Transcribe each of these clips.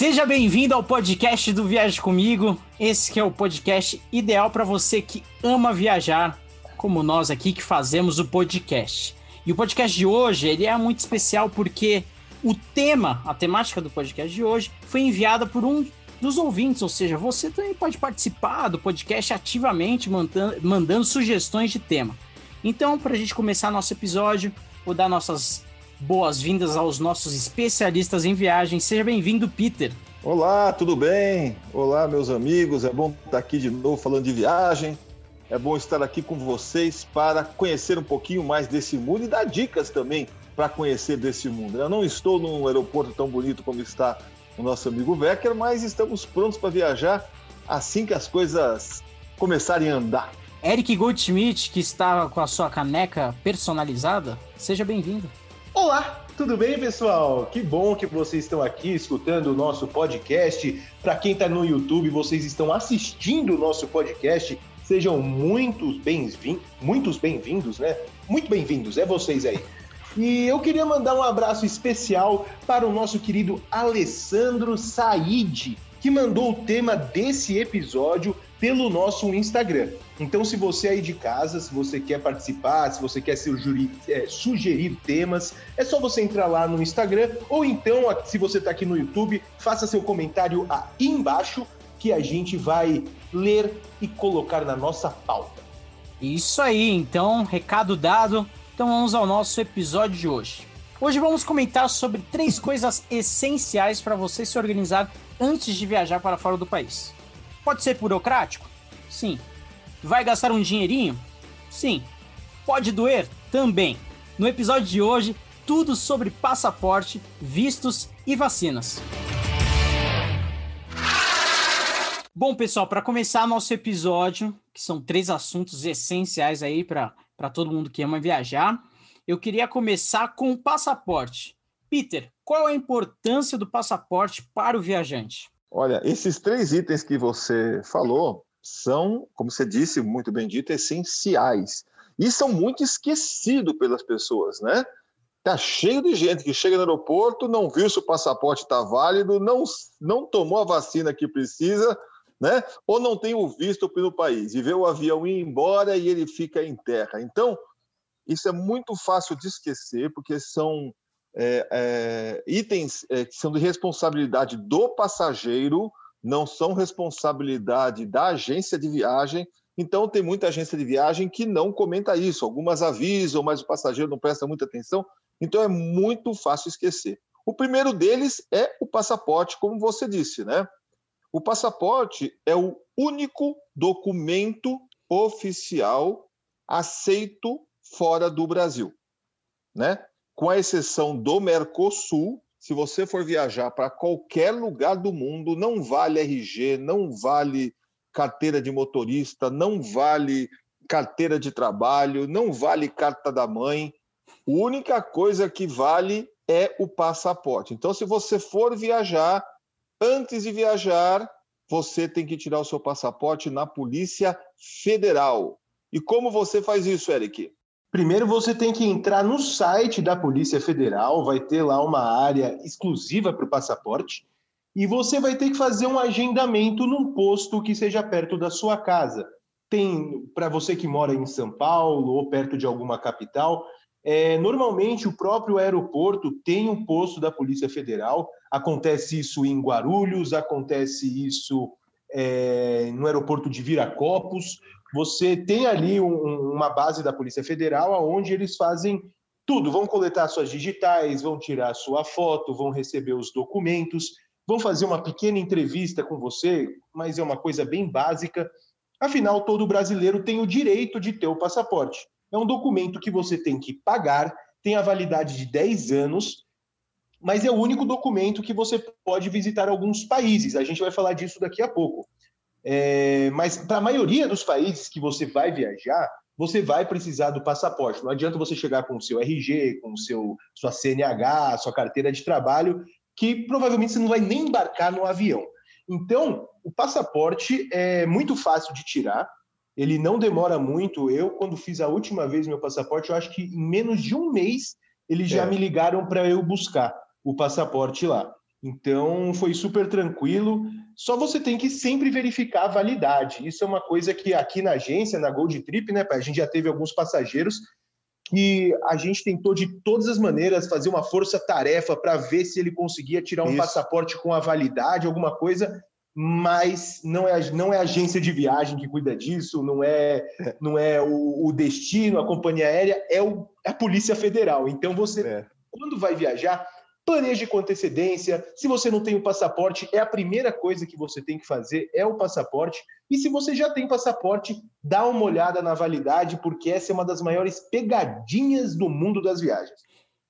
Seja bem-vindo ao podcast do Viaje Comigo. Esse é o podcast ideal para você que ama viajar, como nós aqui que fazemos o podcast. E o podcast de hoje, ele é muito especial porque o tema, a temática do podcast de hoje, foi enviada por um dos ouvintes, ou seja, você também pode participar do podcast ativamente, mandando, mandando sugestões de tema. Então, para a gente começar nosso episódio, vou dar nossas boas-vindas aos nossos especialistas em viagem. Seja bem-vindo, Peter. Olá, tudo bem? Olá, meus amigos. É bom estar aqui de novo falando de viagem. É bom estar aqui com vocês para conhecer um pouquinho mais desse mundo e dar dicas também para conhecer desse mundo. Eu não estou num aeroporto tão bonito como está o nosso amigo Becker, mas estamos prontos para viajar assim que as coisas começarem a andar. Eric Goldschmidt, que está com a sua caneca personalizada, seja bem-vindo. Olá, tudo bem, pessoal? Que bom que vocês estão aqui escutando o nosso podcast. Para quem está no YouTube, vocês estão assistindo o nosso podcast. Sejam muitos bem-vindos, muitos bem-vindos, né? Muito bem-vindos, é vocês aí. E eu queria mandar um abraço especial para o nosso querido Alessandro Said, que mandou o tema desse episódio pelo nosso Instagram. Então, se você aí de casa, se você quer participar, se você quer sugerir, é, sugerir temas, é só você entrar lá no Instagram ou então, se você está aqui no YouTube, faça seu comentário aí embaixo que a gente vai ler e colocar na nossa pauta. Isso aí, então, recado dado. Então vamos ao nosso episódio de hoje. Hoje vamos comentar sobre três coisas essenciais para você se organizar antes de viajar para fora do país. Pode ser burocrático? Sim. Vai gastar um dinheirinho? Sim. Pode doer? Também. No episódio de hoje, tudo sobre passaporte, vistos e vacinas. Bom, pessoal, para começar nosso episódio, que são três assuntos essenciais aí para todo mundo que ama viajar, eu queria começar com o passaporte. Peter, qual a importância do passaporte para o viajante? Olha, esses três itens que você falou são, como você disse, muito bem dito, essenciais. E são muito esquecidos pelas pessoas, né? Tá cheio de gente que chega no aeroporto, não viu se o passaporte está válido, não, não tomou a vacina que precisa, né? Ou não tem o visto pelo país e vê o avião ir embora e ele fica em terra. Então, isso é muito fácil de esquecer, porque são é, é, itens é, que são de responsabilidade do passageiro, não são responsabilidade da agência de viagem. Então, tem muita agência de viagem que não comenta isso. Algumas avisam, mas o passageiro não presta muita atenção. Então, é muito fácil esquecer. O primeiro deles é o passaporte, como você disse, né? O passaporte é o único documento oficial aceito fora do Brasil, né? com a exceção do Mercosul, se você for viajar para qualquer lugar do mundo, não vale RG, não vale carteira de motorista, não vale carteira de trabalho, não vale carta da mãe. A única coisa que vale é o passaporte. Então, se você for viajar, antes de viajar, você tem que tirar o seu passaporte na Polícia Federal. E como você faz isso, Eric? Primeiro você tem que entrar no site da Polícia Federal, vai ter lá uma área exclusiva para o passaporte, e você vai ter que fazer um agendamento num posto que seja perto da sua casa. Tem para você que mora em São Paulo ou perto de alguma capital, é, normalmente o próprio aeroporto tem um posto da Polícia Federal. Acontece isso em Guarulhos, acontece isso é, no aeroporto de Viracopos você tem ali um, uma base da Polícia Federal onde eles fazem tudo, vão coletar suas digitais, vão tirar sua foto, vão receber os documentos, vão fazer uma pequena entrevista com você, mas é uma coisa bem básica. Afinal, todo brasileiro tem o direito de ter o passaporte. É um documento que você tem que pagar, tem a validade de 10 anos, mas é o único documento que você pode visitar alguns países. A gente vai falar disso daqui a pouco. É, mas para a maioria dos países que você vai viajar, você vai precisar do passaporte. Não adianta você chegar com o seu RG, com o seu sua CNH, sua carteira de trabalho, que provavelmente você não vai nem embarcar no avião. Então, o passaporte é muito fácil de tirar. Ele não demora muito. Eu, quando fiz a última vez meu passaporte, eu acho que em menos de um mês eles já é. me ligaram para eu buscar o passaporte lá. Então foi super tranquilo. Só você tem que sempre verificar a validade. Isso é uma coisa que aqui na agência, na Gold Trip, né, a gente já teve alguns passageiros que a gente tentou de todas as maneiras fazer uma força-tarefa para ver se ele conseguia tirar um Isso. passaporte com a validade, alguma coisa, mas não é, não é a agência de viagem que cuida disso, não é, é. não é o, o destino, a companhia aérea, é, o, é a Polícia Federal. Então você, é. quando vai viajar, planeje com antecedência. Se você não tem o passaporte, é a primeira coisa que você tem que fazer, é o passaporte. E se você já tem passaporte, dá uma olhada na validade, porque essa é uma das maiores pegadinhas do mundo das viagens.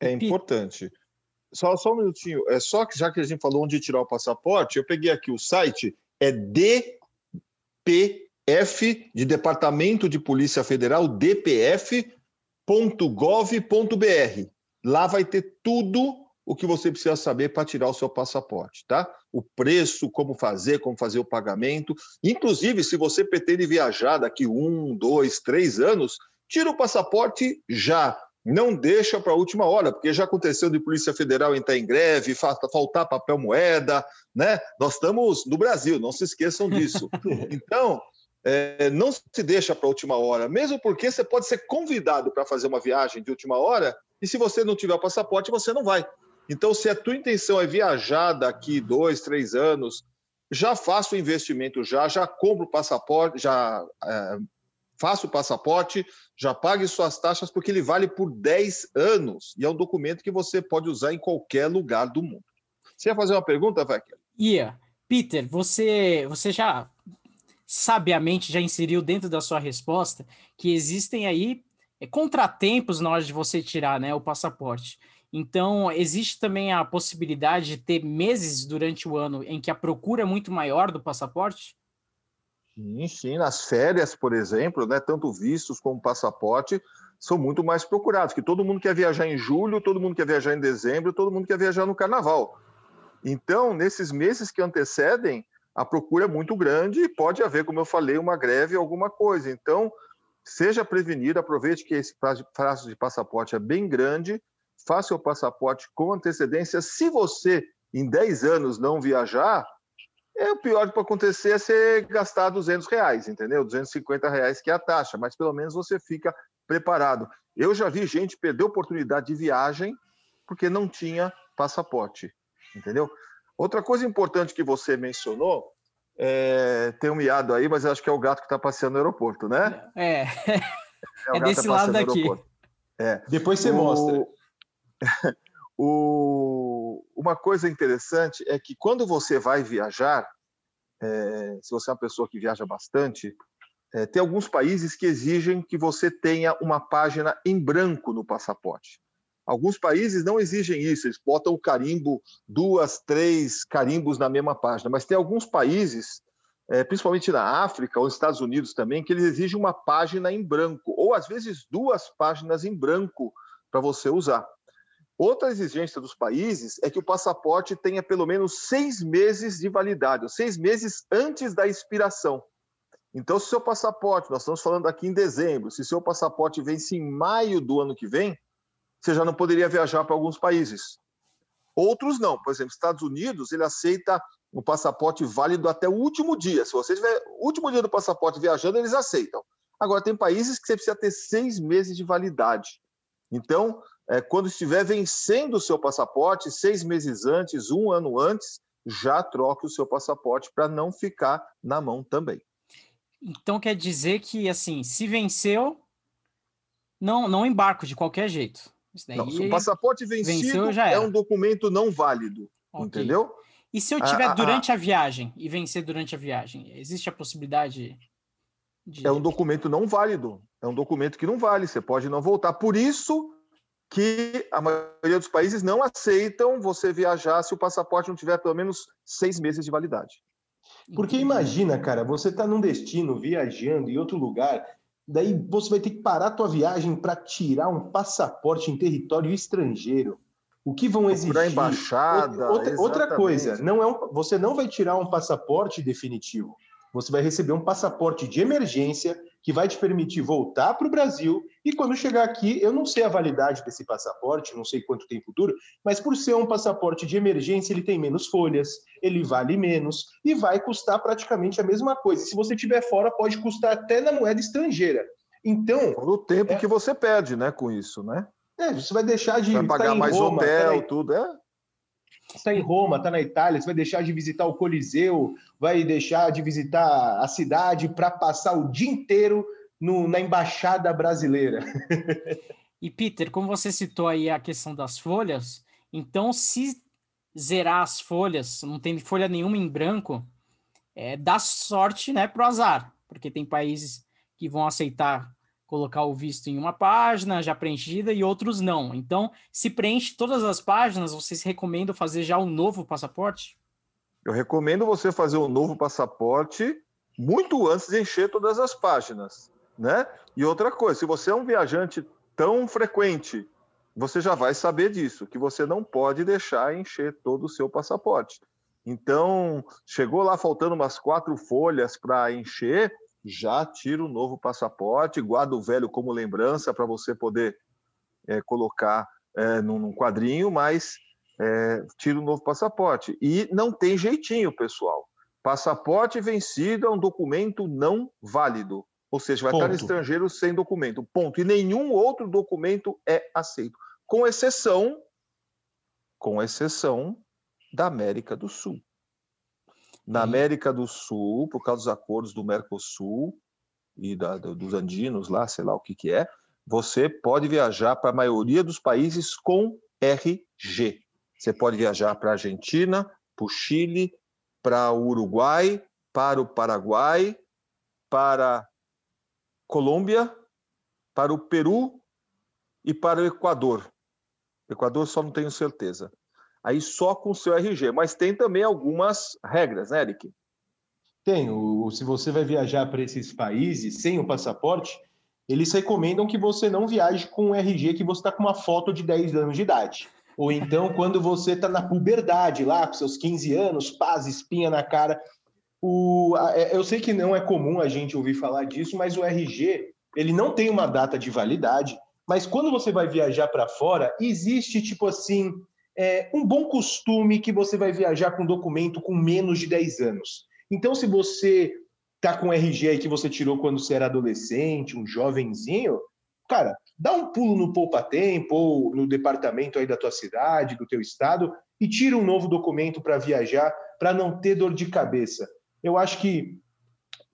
É importante. Só, só um minutinho. É só que já que a gente falou onde tirar o passaporte, eu peguei aqui o site, é DPF, de Departamento de Polícia Federal, dpf.gov.br. Lá vai ter tudo o que você precisa saber para tirar o seu passaporte, tá? O preço, como fazer, como fazer o pagamento. Inclusive, se você pretende viajar daqui um, dois, três anos, tira o passaporte já. Não deixa para a última hora, porque já aconteceu de Polícia Federal entrar em greve, faltar papel moeda, né? Nós estamos no Brasil, não se esqueçam disso. Então, é, não se deixa para a última hora, mesmo porque você pode ser convidado para fazer uma viagem de última hora, e se você não tiver o passaporte, você não vai. Então, se a tua intenção é viajar daqui dois, três anos, já faça o investimento já, já compra o passaporte, já é, faça o passaporte, já pague suas taxas, porque ele vale por 10 anos e é um documento que você pode usar em qualquer lugar do mundo. Você ia fazer uma pergunta, Vecchia? Ia. Peter, você, você já sabiamente já inseriu dentro da sua resposta que existem aí é, contratempos na hora de você tirar né, o passaporte. Então, existe também a possibilidade de ter meses durante o ano em que a procura é muito maior do passaporte? Sim, sim. Nas férias, por exemplo, né, tanto vistos como passaporte são muito mais procurados, que todo mundo quer viajar em julho, todo mundo quer viajar em dezembro, todo mundo quer viajar no carnaval. Então, nesses meses que antecedem, a procura é muito grande e pode haver, como eu falei, uma greve, alguma coisa. Então, seja prevenido, aproveite que esse prazo de passaporte é bem grande faça o passaporte com antecedência. Se você, em 10 anos, não viajar, é o pior que pode acontecer é você gastar 200 reais, entendeu? 250 reais que é a taxa, mas pelo menos você fica preparado. Eu já vi gente perder oportunidade de viagem porque não tinha passaporte, entendeu? Outra coisa importante que você mencionou, é, tem um miado aí, mas acho que é o gato que está passeando no aeroporto, né? É, é, é desse tá lado daqui. É. Depois você o... mostra. o, uma coisa interessante é que quando você vai viajar, é, se você é uma pessoa que viaja bastante, é, tem alguns países que exigem que você tenha uma página em branco no passaporte. Alguns países não exigem isso, eles botam o carimbo, duas, três carimbos na mesma página, mas tem alguns países, é, principalmente na África ou nos Estados Unidos também, que eles exigem uma página em branco, ou às vezes duas páginas em branco para você usar. Outra exigência dos países é que o passaporte tenha pelo menos seis meses de validade, ou seis meses antes da expiração. Então, se seu passaporte, nós estamos falando aqui em dezembro, se seu passaporte vence em maio do ano que vem, você já não poderia viajar para alguns países. Outros não. Por exemplo, Estados Unidos, ele aceita o passaporte válido até o último dia. Se você tiver o último dia do passaporte viajando, eles aceitam. Agora, tem países que você precisa ter seis meses de validade. Então, é, quando estiver vencendo o seu passaporte, seis meses antes, um ano antes, já troque o seu passaporte para não ficar na mão também. Então quer dizer que, assim, se venceu, não, não embarco de qualquer jeito. Não, o passaporte vencido venceu, é um documento não válido, okay. entendeu? E se eu tiver ah, durante ah, a viagem e vencer durante a viagem, existe a possibilidade de... É um documento não válido. É um documento que não vale. Você pode não voltar. Por isso que a maioria dos países não aceitam você viajar se o passaporte não tiver pelo menos seis meses de validade. Porque imagina, cara, você está num destino viajando em outro lugar, daí você vai ter que parar a tua viagem para tirar um passaporte em território estrangeiro. O que vão exigir? Para embaixada. Outra, outra coisa, não é um, você não vai tirar um passaporte definitivo. Você vai receber um passaporte de emergência que vai te permitir voltar para o Brasil e quando chegar aqui, eu não sei a validade desse passaporte, não sei quanto tempo dura, mas por ser um passaporte de emergência, ele tem menos folhas, ele vale menos e vai custar praticamente a mesma coisa. Se você estiver fora, pode custar até na moeda estrangeira. Então, o tempo é... que você perde, né, com isso, né? É, você vai deixar de vai pagar mais Roma, hotel, tudo, é? Está em Roma, está na Itália, você vai deixar de visitar o Coliseu, vai deixar de visitar a cidade para passar o dia inteiro no, na embaixada brasileira. e Peter, como você citou aí a questão das folhas, então se zerar as folhas, não tem folha nenhuma em branco, é, dá sorte, né, pro azar, porque tem países que vão aceitar colocar o visto em uma página já preenchida e outros não. Então, se preenche todas as páginas, vocês recomendam fazer já um novo passaporte? Eu recomendo você fazer um novo passaporte muito antes de encher todas as páginas, né? E outra coisa, se você é um viajante tão frequente, você já vai saber disso, que você não pode deixar encher todo o seu passaporte. Então, chegou lá faltando umas quatro folhas para encher, já tira o novo passaporte, guarda o velho como lembrança para você poder é, colocar é, num, num, quadrinho, mas é, tira o novo passaporte. E não tem jeitinho, pessoal. Passaporte vencido é um documento não válido. Ou seja, vai Ponto. estar estrangeiro sem documento. Ponto. E nenhum outro documento é aceito. Com exceção, com exceção da América do Sul. Na América do Sul, por causa dos acordos do Mercosul e da, dos andinos lá, sei lá o que, que é, você pode viajar para a maioria dos países com RG. Você pode viajar para a Argentina, para o Chile, para o Uruguai, para o Paraguai, para Colômbia, para o Peru e para o Equador. Equador só não tenho certeza aí só com o seu RG. Mas tem também algumas regras, né, Eric? Tem. O, se você vai viajar para esses países sem o passaporte, eles recomendam que você não viaje com um RG que você está com uma foto de 10 anos de idade. Ou então, quando você está na puberdade, lá com seus 15 anos, paz, espinha na cara. O, é, eu sei que não é comum a gente ouvir falar disso, mas o RG ele não tem uma data de validade. Mas quando você vai viajar para fora, existe tipo assim é, um bom costume que você vai viajar com documento com menos de 10 anos. Então, se você tá com RG aí que você tirou quando você era adolescente, um jovenzinho, cara, dá um pulo no Poupa Tempo ou no departamento aí da tua cidade, do teu estado e tira um novo documento para viajar, para não ter dor de cabeça. Eu acho que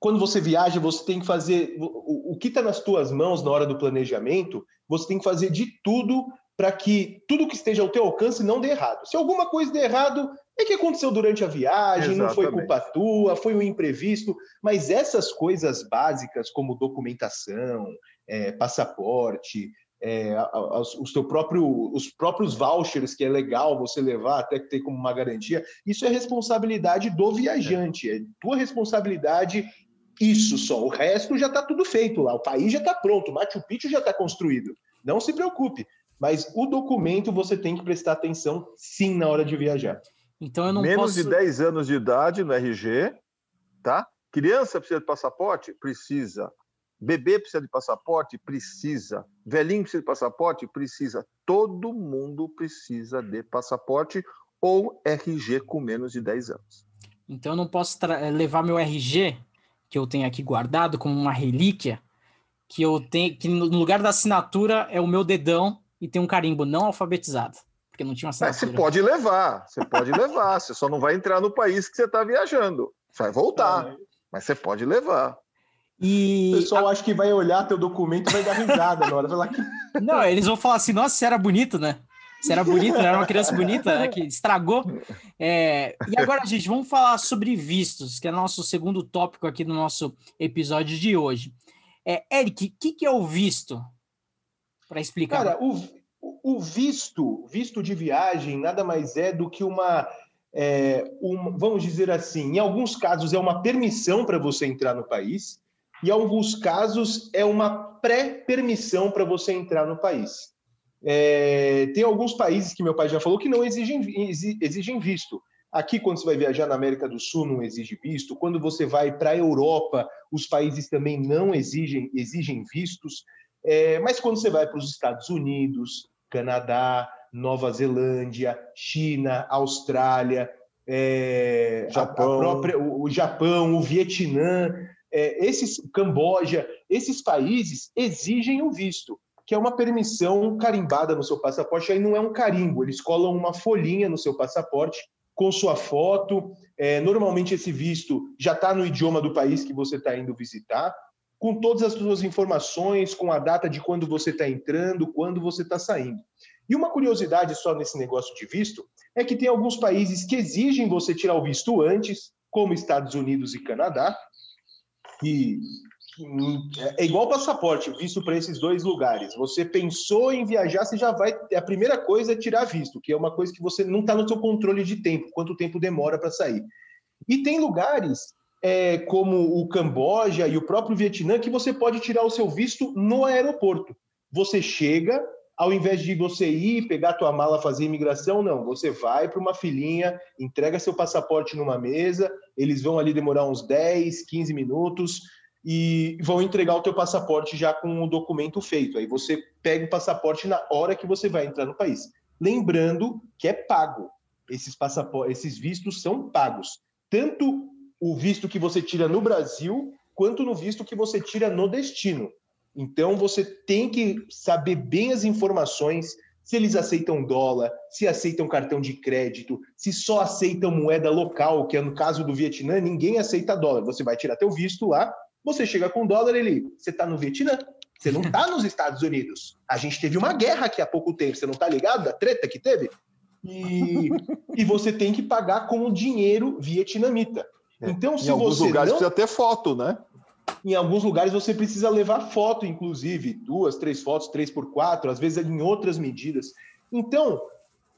quando você viaja, você tem que fazer o, o que está nas tuas mãos na hora do planejamento, você tem que fazer de tudo para que tudo que esteja ao teu alcance não dê errado. Se alguma coisa der errado, é que aconteceu durante a viagem, Exatamente. não foi culpa tua, foi um imprevisto, mas essas coisas básicas como documentação, é, passaporte, é, os, teu próprio, os próprios vouchers que é legal você levar até que ter como uma garantia, isso é responsabilidade do viajante, é tua responsabilidade isso só. O resto já está tudo feito lá, o país já está pronto, o Machu Picchu já está construído. Não se preocupe. Mas o documento você tem que prestar atenção sim na hora de viajar. Então eu não Menos posso... de 10 anos de idade no RG, tá? Criança precisa de passaporte? Precisa. Bebê precisa de passaporte? Precisa. Velhinho precisa de passaporte? Precisa. Todo mundo precisa de passaporte ou RG com menos de 10 anos. Então eu não posso levar meu RG, que eu tenho aqui guardado como uma relíquia, que eu tenho que no lugar da assinatura é o meu dedão e tem um carimbo não alfabetizado, porque não tinha uma assinatura. você pode levar, você pode levar, você só não vai entrar no país que você está viajando. Você vai voltar, é. mas você pode levar. E o pessoal a... acha que vai olhar teu documento e vai dar risada na hora. Lá que... Não, eles vão falar assim, nossa, você era bonito, né? Você era bonito, era uma criança bonita, né, que estragou. É... E agora, gente, vamos falar sobre vistos, que é nosso segundo tópico aqui no nosso episódio de hoje. É, Eric, o que, que é o visto? Para explicar. Cara, o, o visto, visto de viagem, nada mais é do que uma, é, um, vamos dizer assim, em alguns casos é uma permissão para você entrar no país, e em alguns casos é uma pré-permissão para você entrar no país. É, tem alguns países que meu pai já falou que não exigem, exigem visto, Aqui, quando você vai viajar na América do Sul, não exige visto. Quando você vai para a Europa, os países também não exigem, exigem vistos. É, mas quando você vai para os Estados Unidos, Canadá, Nova Zelândia, China, Austrália, é, Japão. A, a própria, o, o, Japão, o Vietnã, é, esses Camboja, esses países exigem o visto, que é uma permissão carimbada no seu passaporte. Aí não é um carimbo, eles colam uma folhinha no seu passaporte com sua foto. É, normalmente esse visto já está no idioma do país que você está indo visitar, com todas as suas informações, com a data de quando você está entrando, quando você está saindo. E uma curiosidade só nesse negócio de visto é que tem alguns países que exigem você tirar o visto antes, como Estados Unidos e Canadá, e é igual passaporte, visto para esses dois lugares. Você pensou em viajar, você já vai. A primeira coisa é tirar visto, que é uma coisa que você não está no seu controle de tempo, quanto tempo demora para sair. E tem lugares é, como o Camboja e o próprio Vietnã que você pode tirar o seu visto no aeroporto. Você chega, ao invés de você ir, pegar tua mala, fazer imigração, não. Você vai para uma filinha, entrega seu passaporte numa mesa, eles vão ali demorar uns 10, 15 minutos e vão entregar o teu passaporte já com o documento feito. Aí você pega o passaporte na hora que você vai entrar no país. Lembrando que é pago. Esses passaportes, esses vistos são pagos. Tanto o visto que você tira no Brasil, quanto no visto que você tira no destino. Então você tem que saber bem as informações, se eles aceitam dólar, se aceitam cartão de crédito, se só aceitam moeda local, que é no caso do Vietnã, ninguém aceita dólar. Você vai tirar teu visto lá, você chega com dólar, ele, você está no Vietnã, você não está nos Estados Unidos. A gente teve uma guerra aqui há pouco tempo, você não está ligado da treta que teve? E, e você tem que pagar com o dinheiro vietnamita. É. Então, se em alguns você lugares não... precisa ter foto, né? Em alguns lugares você precisa levar foto, inclusive, duas, três fotos, três por quatro, às vezes em outras medidas. Então,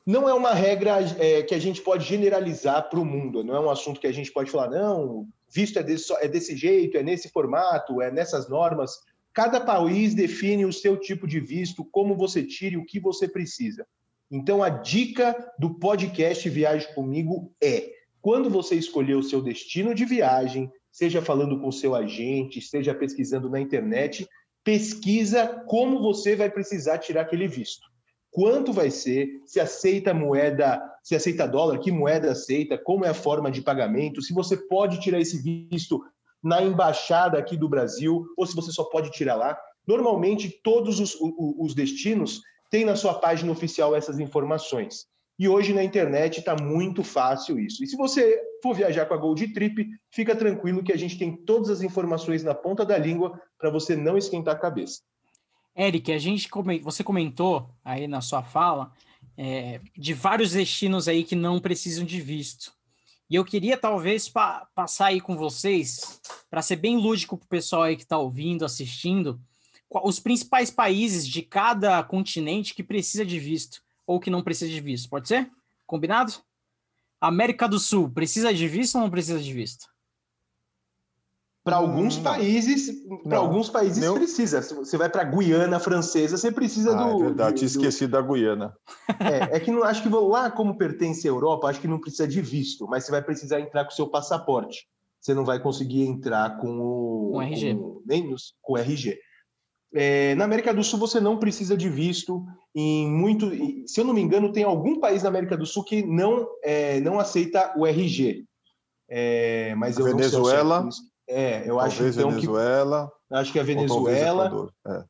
não é uma regra é, que a gente pode generalizar para o mundo, não é um assunto que a gente pode falar, não, visto é desse, é desse jeito, é nesse formato, é nessas normas. Cada país define o seu tipo de visto, como você tira e o que você precisa. Então, a dica do podcast Viagem Comigo é: quando você escolher o seu destino de viagem, seja falando com seu agente, seja pesquisando na internet, pesquisa como você vai precisar tirar aquele visto quanto vai ser, se aceita moeda, se aceita dólar, que moeda aceita, como é a forma de pagamento, se você pode tirar esse visto na embaixada aqui do Brasil ou se você só pode tirar lá. Normalmente, todos os, os destinos têm na sua página oficial essas informações. E hoje na internet está muito fácil isso. E se você for viajar com a Gold Trip, fica tranquilo que a gente tem todas as informações na ponta da língua para você não esquentar a cabeça. Eric, a gente você comentou aí na sua fala é, de vários destinos aí que não precisam de visto. E eu queria talvez pa passar aí com vocês, para ser bem lúdico para o pessoal aí que está ouvindo, assistindo, os principais países de cada continente que precisa de visto ou que não precisa de visto. Pode ser? Combinado? América do Sul, precisa de visto ou não precisa de visto? Para alguns hum, países, para alguns países Meu... precisa. Se você vai para a Guiana Francesa, você precisa ah, do. É verdade, tinha esquecido da Guiana. É, é que não acho que lá, como pertence à Europa, acho que não precisa de visto, mas você vai precisar entrar com o seu passaporte. Você não vai conseguir entrar com o. Com RG. Com, nem nos, com RG. É, na América do Sul você não precisa de visto. Em muito, se eu não me engano, tem algum país na América do Sul que não, é, não aceita o RG. É, mas eu Venezuela. não sei é, eu talvez acho então Venezuela, que acho que a Venezuela. É.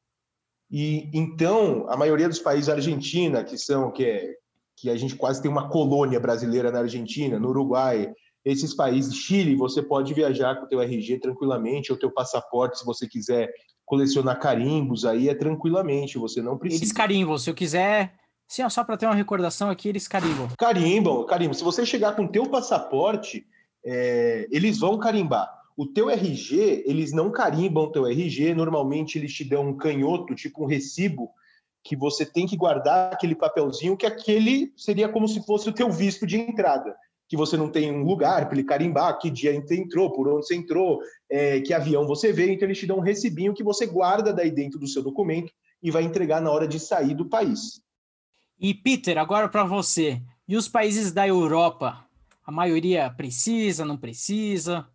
E então a maioria dos países Argentina, que são que é, que a gente quase tem uma colônia brasileira na Argentina, no Uruguai, esses países, Chile, você pode viajar com o teu RG tranquilamente, ou teu passaporte, se você quiser colecionar carimbos, aí é tranquilamente, você não precisa. Eles carimbam, se eu quiser, sim, só para ter uma recordação aqui, eles carimbam. Carimbam, carimbam. Se você chegar com o teu passaporte, é, eles vão carimbar. O teu RG, eles não carimbam o teu RG, normalmente eles te dão um canhoto, tipo um recibo, que você tem que guardar aquele papelzinho, que aquele seria como se fosse o teu visto de entrada, que você não tem um lugar para ele carimbar, que dia você entrou, por onde você entrou, é, que avião você veio, então eles te dão um recibinho que você guarda daí dentro do seu documento e vai entregar na hora de sair do país. E Peter, agora para você, e os países da Europa? A maioria precisa, não precisa?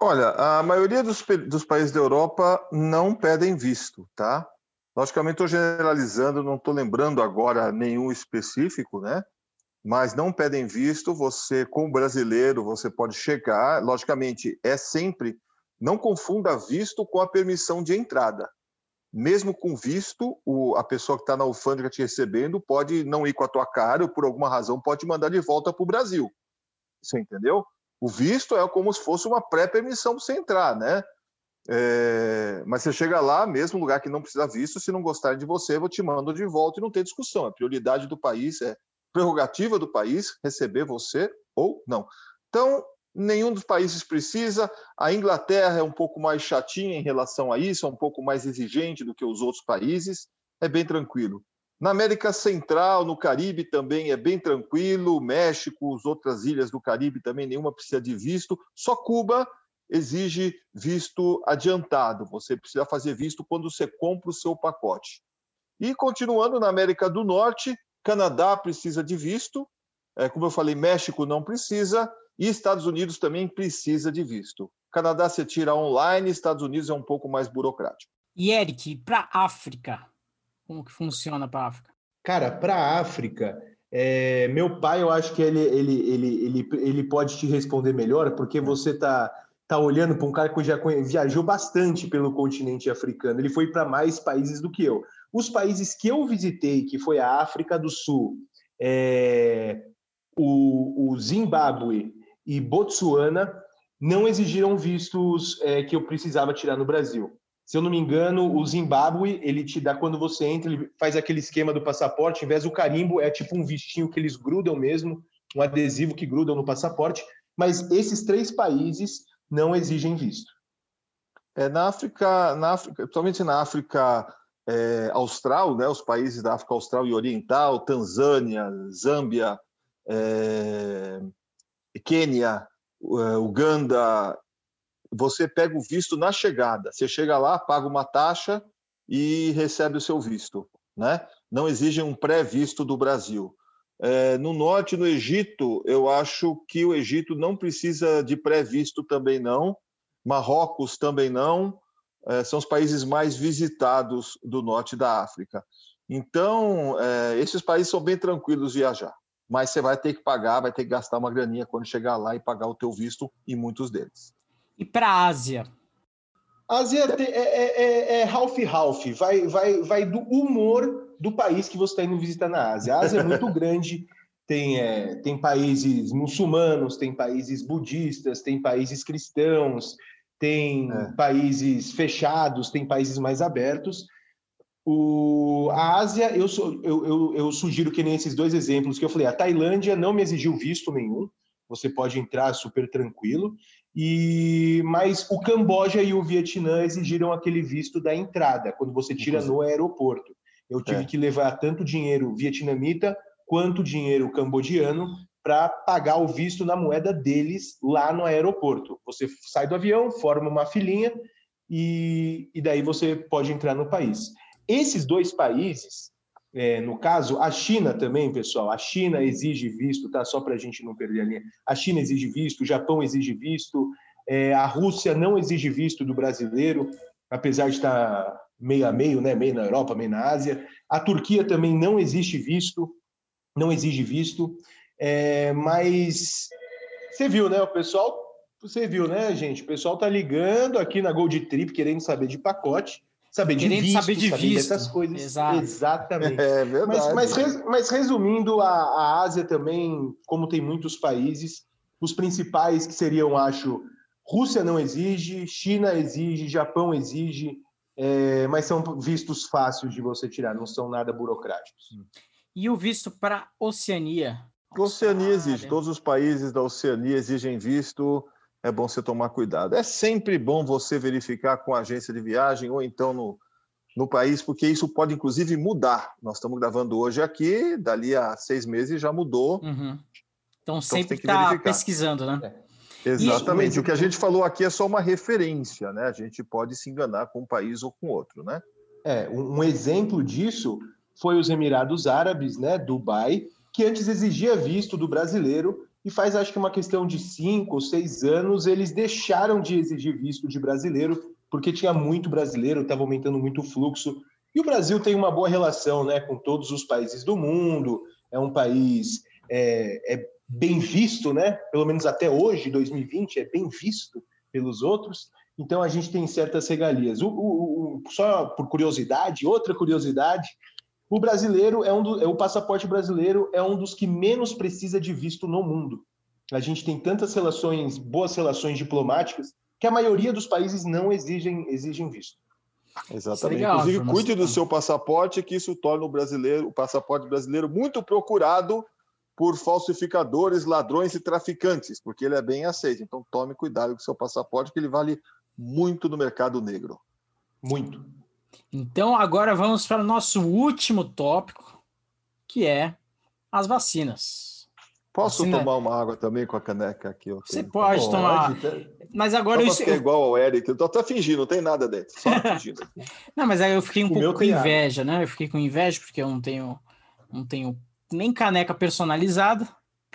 Olha, a maioria dos, dos países da Europa não pedem visto, tá? Logicamente, estou generalizando, não estou lembrando agora nenhum específico, né? Mas não pedem visto. Você, como brasileiro, você pode chegar. Logicamente, é sempre. Não confunda visto com a permissão de entrada. Mesmo com visto, o, a pessoa que está na alfândega te recebendo pode não ir com a tua cara ou, por alguma razão, pode te mandar de volta para o Brasil. Você entendeu? O visto é como se fosse uma pré-permissão para você entrar, né? É, mas você chega lá, mesmo lugar que não precisa visto, se não gostarem de você, eu te mando de volta e não tem discussão. A prioridade do país é prerrogativa do país receber você ou não. Então, nenhum dos países precisa. A Inglaterra é um pouco mais chatinha em relação a isso, é um pouco mais exigente do que os outros países. É bem tranquilo. Na América Central, no Caribe também é bem tranquilo, México, as outras ilhas do Caribe também nenhuma precisa de visto, só Cuba exige visto adiantado. Você precisa fazer visto quando você compra o seu pacote. E continuando na América do Norte, Canadá precisa de visto, é, como eu falei, México não precisa e Estados Unidos também precisa de visto. Canadá você tira online, Estados Unidos é um pouco mais burocrático. E Eric, para África, como que funciona para a África? Cara, para a África, é, meu pai, eu acho que ele, ele, ele, ele, ele pode te responder melhor, porque você está tá olhando para um cara que já viajou bastante pelo continente africano. Ele foi para mais países do que eu. Os países que eu visitei, que foi a África do Sul, é, o, o Zimbábue e Botsuana, não exigiram vistos é, que eu precisava tirar no Brasil. Se eu não me engano, o Zimbábue, ele te dá, quando você entra, ele faz aquele esquema do passaporte, em vez do carimbo, é tipo um vistinho que eles grudam mesmo, um adesivo que grudam no passaporte, mas esses três países não exigem visto. É, na África, na África, principalmente na África é, Austral, né, os países da África Austral e Oriental, Tanzânia, Zâmbia, é, Quênia, é, Uganda, você pega o visto na chegada. Você chega lá, paga uma taxa e recebe o seu visto. Né? Não exigem um pré-visto do Brasil. É, no norte, no Egito, eu acho que o Egito não precisa de pré-visto também não. Marrocos também não. É, são os países mais visitados do norte da África. Então, é, esses países são bem tranquilos viajar. Mas você vai ter que pagar, vai ter que gastar uma graninha quando chegar lá e pagar o teu visto em muitos deles. E para a Ásia? Ásia é, é, é, é half-half, vai, vai, vai do humor do país que você está indo visitar na Ásia. A Ásia é muito grande, tem, é, tem países muçulmanos, tem países budistas, tem países cristãos, tem é. países fechados, tem países mais abertos. O, a Ásia, eu, eu, eu, eu, sugiro que nem esses dois exemplos que eu falei, a Tailândia não me exigiu visto nenhum, você pode entrar super tranquilo. E mas o Camboja e o Vietnã exigiram aquele visto da entrada quando você tira no aeroporto. Eu tive é. que levar tanto dinheiro vietnamita quanto dinheiro cambodiano para pagar o visto na moeda deles lá no aeroporto. Você sai do avião, forma uma filinha e, e daí você pode entrar no país. Esses dois países, é, no caso, a China também, pessoal, a China exige visto, tá? Só para a gente não perder a linha. A China exige visto, o Japão exige visto, é, a Rússia não exige visto do brasileiro, apesar de estar meio a meio, né? Meio na Europa, meio na Ásia. A Turquia também não exige visto, não exige visto. É, mas você viu, né? O pessoal, você viu, né, gente? O pessoal tá ligando aqui na Gold Trip querendo saber de pacote saber de Querendo visto, saber de saber visto. dessas coisas. Exato. Exatamente. É verdade. Mas, mas, mas resumindo, a, a, Ásia também, como tem muitos países, os principais que seriam, acho, Rússia não exige, China exige, Japão exige, é, mas são vistos fáceis de você tirar, não são nada burocráticos. E o visto para Oceania? Oceania exige, todos os países da Oceania exigem visto é bom você tomar cuidado. É sempre bom você verificar com a agência de viagem ou então no, no país, porque isso pode inclusive mudar. Nós estamos gravando hoje aqui, dali a seis meses já mudou. Uhum. Então, então sempre está pesquisando, né? É. Exatamente. o que a gente falou aqui é só uma referência, né? A gente pode se enganar com um país ou com outro, né? É, um exemplo disso foi os Emirados Árabes, né? Dubai, que antes exigia visto do brasileiro e faz acho que uma questão de cinco ou seis anos eles deixaram de exigir visto de brasileiro porque tinha muito brasileiro, estava aumentando muito o fluxo. E o Brasil tem uma boa relação né, com todos os países do mundo, é um país é, é bem visto, né? pelo menos até hoje, 2020, é bem visto pelos outros. Então a gente tem certas regalias. O, o, o, só por curiosidade, outra curiosidade, o brasileiro é um do, é o passaporte brasileiro é um dos que menos precisa de visto no mundo. A gente tem tantas relações, boas relações diplomáticas, que a maioria dos países não exigem, exigem visto. Exatamente. É legal, Inclusive, cuide do seu passaporte, que isso torna o brasileiro, o passaporte brasileiro muito procurado por falsificadores, ladrões e traficantes, porque ele é bem aceito. Então, tome cuidado com o seu passaporte, que ele vale muito no mercado negro. Muito. Então, agora vamos para o nosso último tópico, que é as vacinas. Posso Vacina... tomar uma água também com a caneca aqui? Você pode, pode tomar. Mas agora isso. É igual ao Eric, eu tô até fingindo, não tem nada dentro, só fingindo. não, mas aí eu fiquei um o pouco com inveja, né? Eu fiquei com inveja porque eu não tenho, não tenho nem caneca personalizada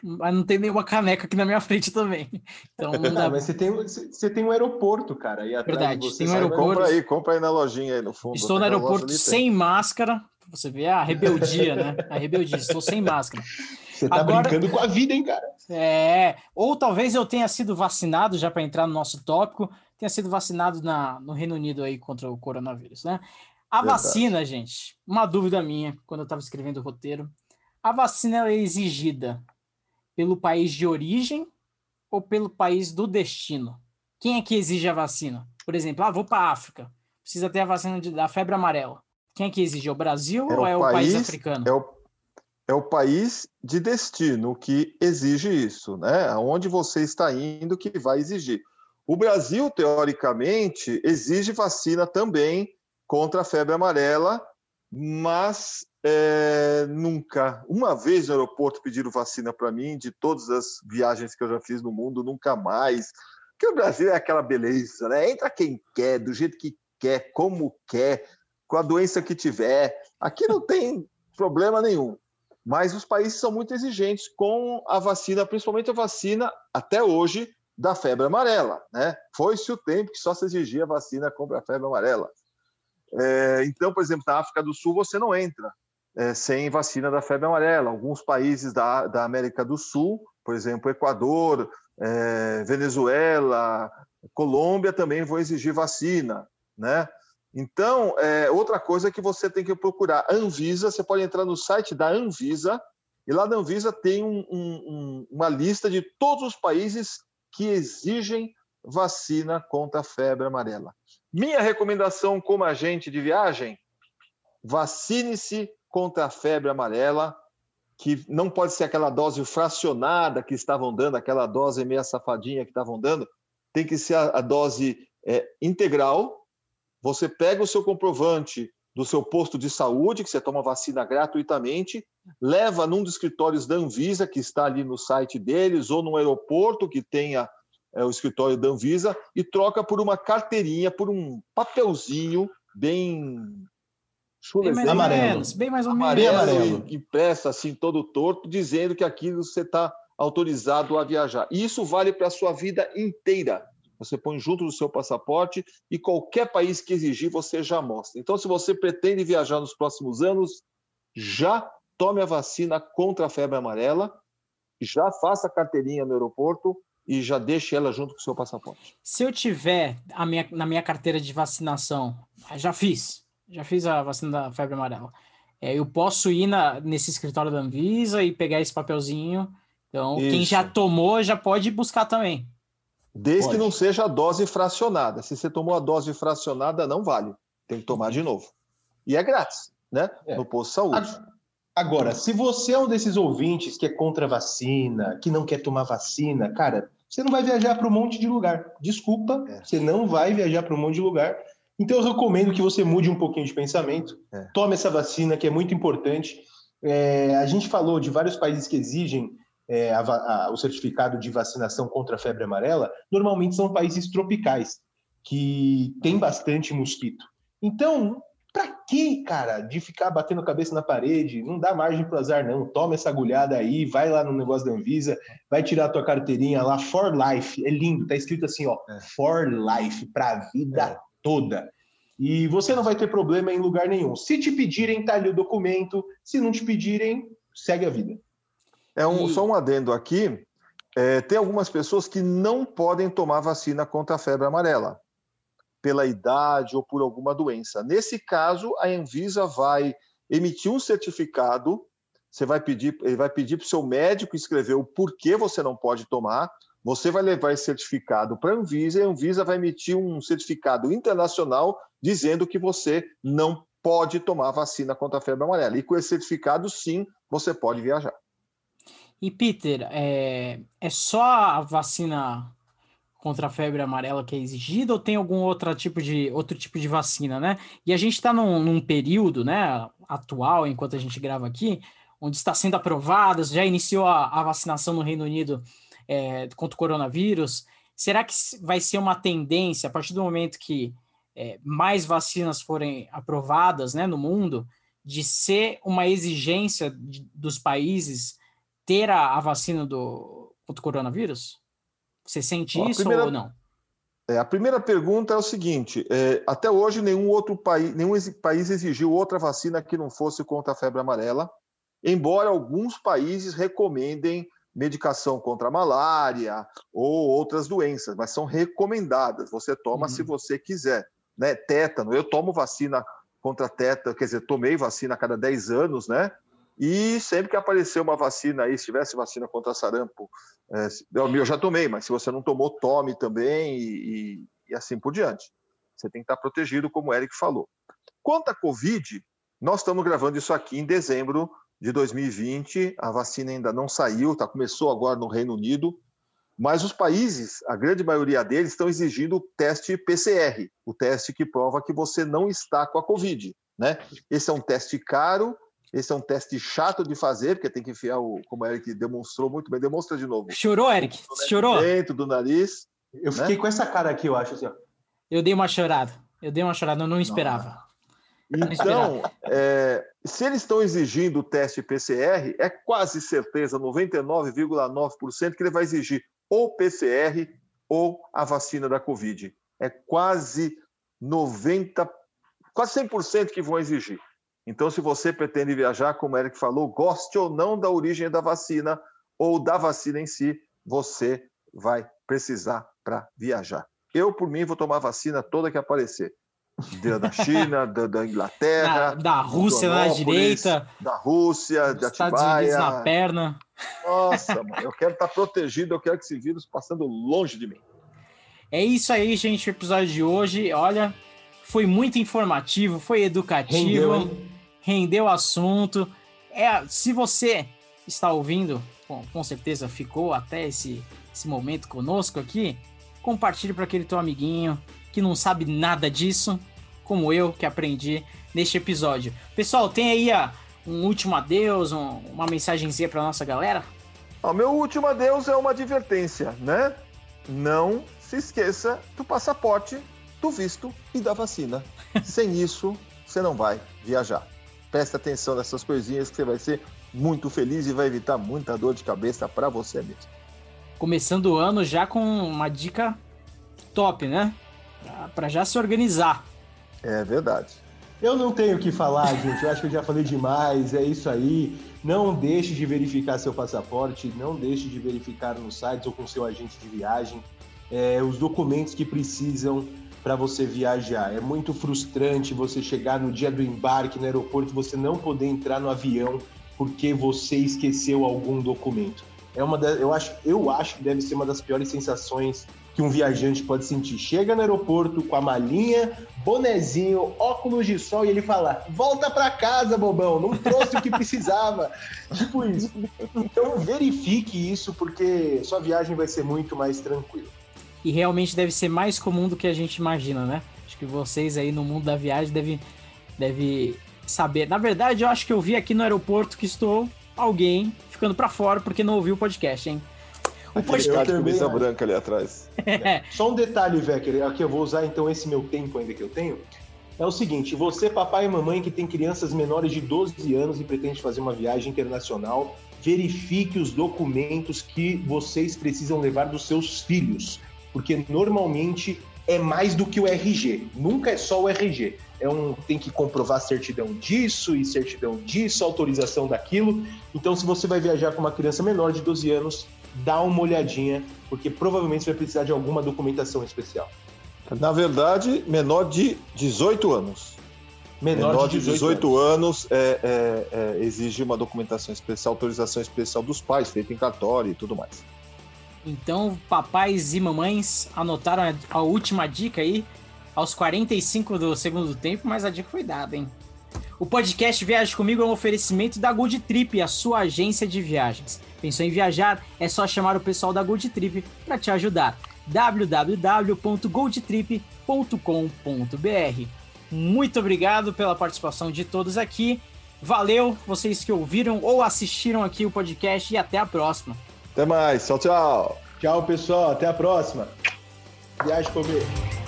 mas não tem nenhuma caneca aqui na minha frente também. Então não dá. mas você tem, você tem um aeroporto, cara. E Verdade, tem um aeroporto. Compra aí, compra aí na lojinha aí no fundo. Estou no aeroporto sem tem. máscara. Você vê a rebeldia, né? A rebeldia. Estou sem máscara. Você tá Agora, brincando com a vida, hein, cara? É. Ou talvez eu tenha sido vacinado, já para entrar no nosso tópico, tenha sido vacinado na, no Reino Unido aí contra o coronavírus, né? A Verdade. vacina, gente, uma dúvida minha, quando eu estava escrevendo o roteiro. A vacina é exigida pelo país de origem ou pelo país do destino? Quem é que exige a vacina? Por exemplo, ah, vou para a África, precisa ter a vacina de, da febre amarela. Quem é que exige? É o Brasil é ou é o país, país africano? É o, é o país de destino que exige isso, né? Aonde você está indo que vai exigir. O Brasil, teoricamente, exige vacina também contra a febre amarela, mas é, nunca, uma vez no aeroporto pediram vacina para mim, de todas as viagens que eu já fiz no mundo, nunca mais. Porque o Brasil é aquela beleza, né? Entra quem quer, do jeito que quer, como quer, com a doença que tiver. Aqui não tem problema nenhum. Mas os países são muito exigentes com a vacina, principalmente a vacina, até hoje, da febre amarela. Né? Foi-se o tempo que só se exigia vacina contra a febre amarela. É, então, por exemplo, na África do Sul você não entra é, sem vacina da febre amarela. Alguns países da, da América do Sul, por exemplo, Equador, é, Venezuela, Colômbia também vão exigir vacina, né? Então, é, outra coisa que você tem que procurar, Anvisa, você pode entrar no site da Anvisa, e lá na Anvisa tem um, um, uma lista de todos os países que exigem vacina contra a febre amarela. Minha recomendação como agente de viagem, vacine-se contra a febre amarela, que não pode ser aquela dose fracionada que estavam dando, aquela dose meia safadinha que estavam dando, tem que ser a, a dose é, integral. Você pega o seu comprovante do seu posto de saúde, que você toma vacina gratuitamente, leva num dos escritórios da Anvisa, que está ali no site deles, ou no aeroporto que tenha é, o escritório da Anvisa, e troca por uma carteirinha, por um papelzinho bem Bem mais amarelo. Menos, bem mais ou menos. Amarelo, amarelo. impresso assim, todo torto, dizendo que aquilo você está autorizado a viajar. E isso vale para a sua vida inteira. Você põe junto do seu passaporte e qualquer país que exigir, você já mostra. Então, se você pretende viajar nos próximos anos, já tome a vacina contra a febre amarela, já faça a carteirinha no aeroporto e já deixe ela junto com o seu passaporte. Se eu tiver a minha, na minha carteira de vacinação, já fiz, já fiz a vacina da febre amarela. É, eu posso ir na, nesse escritório da Anvisa e pegar esse papelzinho. Então, Isso. quem já tomou já pode buscar também. Desde pode. que não seja a dose fracionada. Se você tomou a dose fracionada, não vale. Tem que tomar de novo. E é grátis, né? É. No posto de saúde. Agora, se você é um desses ouvintes que é contra a vacina, que não quer tomar vacina, cara, você não vai viajar para um monte de lugar. Desculpa, é. você não vai viajar para um monte de lugar. Então eu recomendo que você mude um pouquinho de pensamento, é. tome essa vacina que é muito importante. É, a gente falou de vários países que exigem é, a, a, o certificado de vacinação contra a febre amarela, normalmente são países tropicais, que tem bastante mosquito. Então, Pra que, cara, de ficar batendo a cabeça na parede? Não dá margem pro azar, não. Toma essa agulhada aí, vai lá no negócio da Anvisa, vai tirar a tua carteirinha lá, for life. É lindo, tá escrito assim, ó, é. for life, pra vida é. toda. E você não vai ter problema em lugar nenhum. Se te pedirem, tá ali o documento. Se não te pedirem, segue a vida. É um, e... só um adendo aqui. É, tem algumas pessoas que não podem tomar vacina contra a febre amarela pela idade ou por alguma doença. Nesse caso, a Anvisa vai emitir um certificado, você vai pedir, ele vai pedir para o seu médico escrever o porquê você não pode tomar, você vai levar esse certificado para a Anvisa e a Anvisa vai emitir um certificado internacional dizendo que você não pode tomar vacina contra a febre amarela. E com esse certificado, sim, você pode viajar. E Peter, é, é só a vacina contra a febre amarela que é exigida ou tem algum outro tipo de, outro tipo de vacina, né? E a gente está num, num, período, né, atual, enquanto a gente grava aqui, onde está sendo aprovadas, já iniciou a, a vacinação no Reino Unido é, contra o coronavírus. Será que vai ser uma tendência, a partir do momento que é, mais vacinas forem aprovadas né, no mundo, de ser uma exigência de, dos países ter a, a vacina do, contra o coronavírus? Você sente Bom, isso primeira, ou não? É, a primeira pergunta é o seguinte: é, até hoje nenhum outro país, nenhum país exigiu outra vacina que não fosse contra a febre amarela, embora alguns países recomendem medicação contra a malária ou outras doenças, mas são recomendadas. Você toma uhum. se você quiser. Né? Tétano, eu tomo vacina contra tétano, quer dizer, tomei vacina a cada 10 anos, né? E sempre que aparecer uma vacina aí, se tivesse vacina contra sarampo, é, eu já tomei, mas se você não tomou, tome também e, e, assim por diante. Você tem que estar protegido, como o Eric falou. Quanto à Covid, nós estamos gravando isso aqui em dezembro de 2020, a vacina ainda não saiu, tá, começou agora no Reino Unido, mas os países, a grande maioria deles, estão exigindo o teste PCR, o teste que prova que você não está com a Covid. Né? Esse é um teste caro, esse é um teste chato de fazer, porque tem que enfiar o, como o Eric demonstrou muito bem, demonstra de novo. Chorou, Eric? Chorou? Dentro do nariz. Eu fiquei né? com essa cara aqui, eu acho assim, ó. Eu dei uma chorada. Eu dei uma chorada, eu não esperava. Então, é, se eles estão exigindo o teste PCR, é quase certeza, 99,9%, que ele vai exigir ou PCR ou a vacina da Covid. É quase 90, quase 100% que vão exigir. Então, se você pretende viajar, como o Eric falou, goste ou não da origem da vacina ou da vacina em si, você vai precisar para viajar. Eu, por mim, vou tomar a vacina toda que aparecer. Da China, da, da Inglaterra, da, da Rússia na direita, da Rússia, da Estados Unidos na perna. Nossa, mano, eu quero estar tá protegido, eu quero que esse vírus passando longe de mim. É isso aí, gente, o episódio de hoje. Olha, foi muito informativo, foi educativo. Rendeu, rendeu assunto. É, se você está ouvindo, bom, com certeza ficou até esse, esse momento conosco aqui, compartilhe para aquele teu amiguinho que não sabe nada disso, como eu que aprendi neste episódio. Pessoal, tem aí a, um último adeus, um, uma mensagenzinha para nossa galera? O meu último adeus é uma advertência, né? Não se esqueça do passaporte, do visto e da vacina. Sem isso, você não vai viajar. Presta atenção nessas coisinhas que você vai ser muito feliz e vai evitar muita dor de cabeça para você mesmo. Começando o ano já com uma dica top, né? Para já se organizar. É verdade. Eu não tenho o que falar, gente. Eu acho que eu já falei demais. É isso aí. Não deixe de verificar seu passaporte, não deixe de verificar nos sites ou com seu agente de viagem é, os documentos que precisam para você viajar. É muito frustrante você chegar no dia do embarque no aeroporto você não poder entrar no avião porque você esqueceu algum documento. É uma eu acho, eu acho que deve ser uma das piores sensações que um viajante pode sentir. Chega no aeroporto com a malinha, bonezinho, óculos de sol e ele fala: "Volta para casa, bobão, não trouxe o que precisava". tipo isso. Então verifique isso porque sua viagem vai ser muito mais tranquila e realmente deve ser mais comum do que a gente imagina, né? Acho que vocês aí no mundo da viagem devem, devem saber. Na verdade, eu acho que eu vi aqui no aeroporto que estou alguém ficando para fora porque não ouviu o podcast, hein? O podcast... Eu camisa branca ali atrás. Só um detalhe, Vecker, aqui eu vou usar então esse meu tempo ainda que eu tenho. é o seguinte: você, papai e mamãe que tem crianças menores de 12 anos e pretende fazer uma viagem internacional, verifique os documentos que vocês precisam levar dos seus filhos, porque normalmente é mais do que o RG, nunca é só o RG. É um, tem que comprovar certidão disso e certidão disso, autorização daquilo. Então, se você vai viajar com uma criança menor de 12 anos, dá uma olhadinha, porque provavelmente você vai precisar de alguma documentação especial. Na verdade, menor de 18 anos. Menor, menor de 18, 18 anos, anos é, é, é, exige uma documentação especial, autorização especial dos pais, feita em cartório e tudo mais. Então, papais e mamães anotaram a, última dica aí, aos 45 do segundo tempo, mas a dica foi dada, hein? O podcast Viaje Comigo é um oferecimento da Good Trip, a sua agência de viagens. Pensou em viajar? É só chamar o pessoal da Good Trip para te ajudar. www.goldtrip.com.br Muito obrigado pela participação de todos aqui. Valeu, vocês que ouviram ou assistiram aqui o podcast e até a próxima. Até mais, tchau, tchau. Tchau, pessoal, até a próxima. Viagem comigo.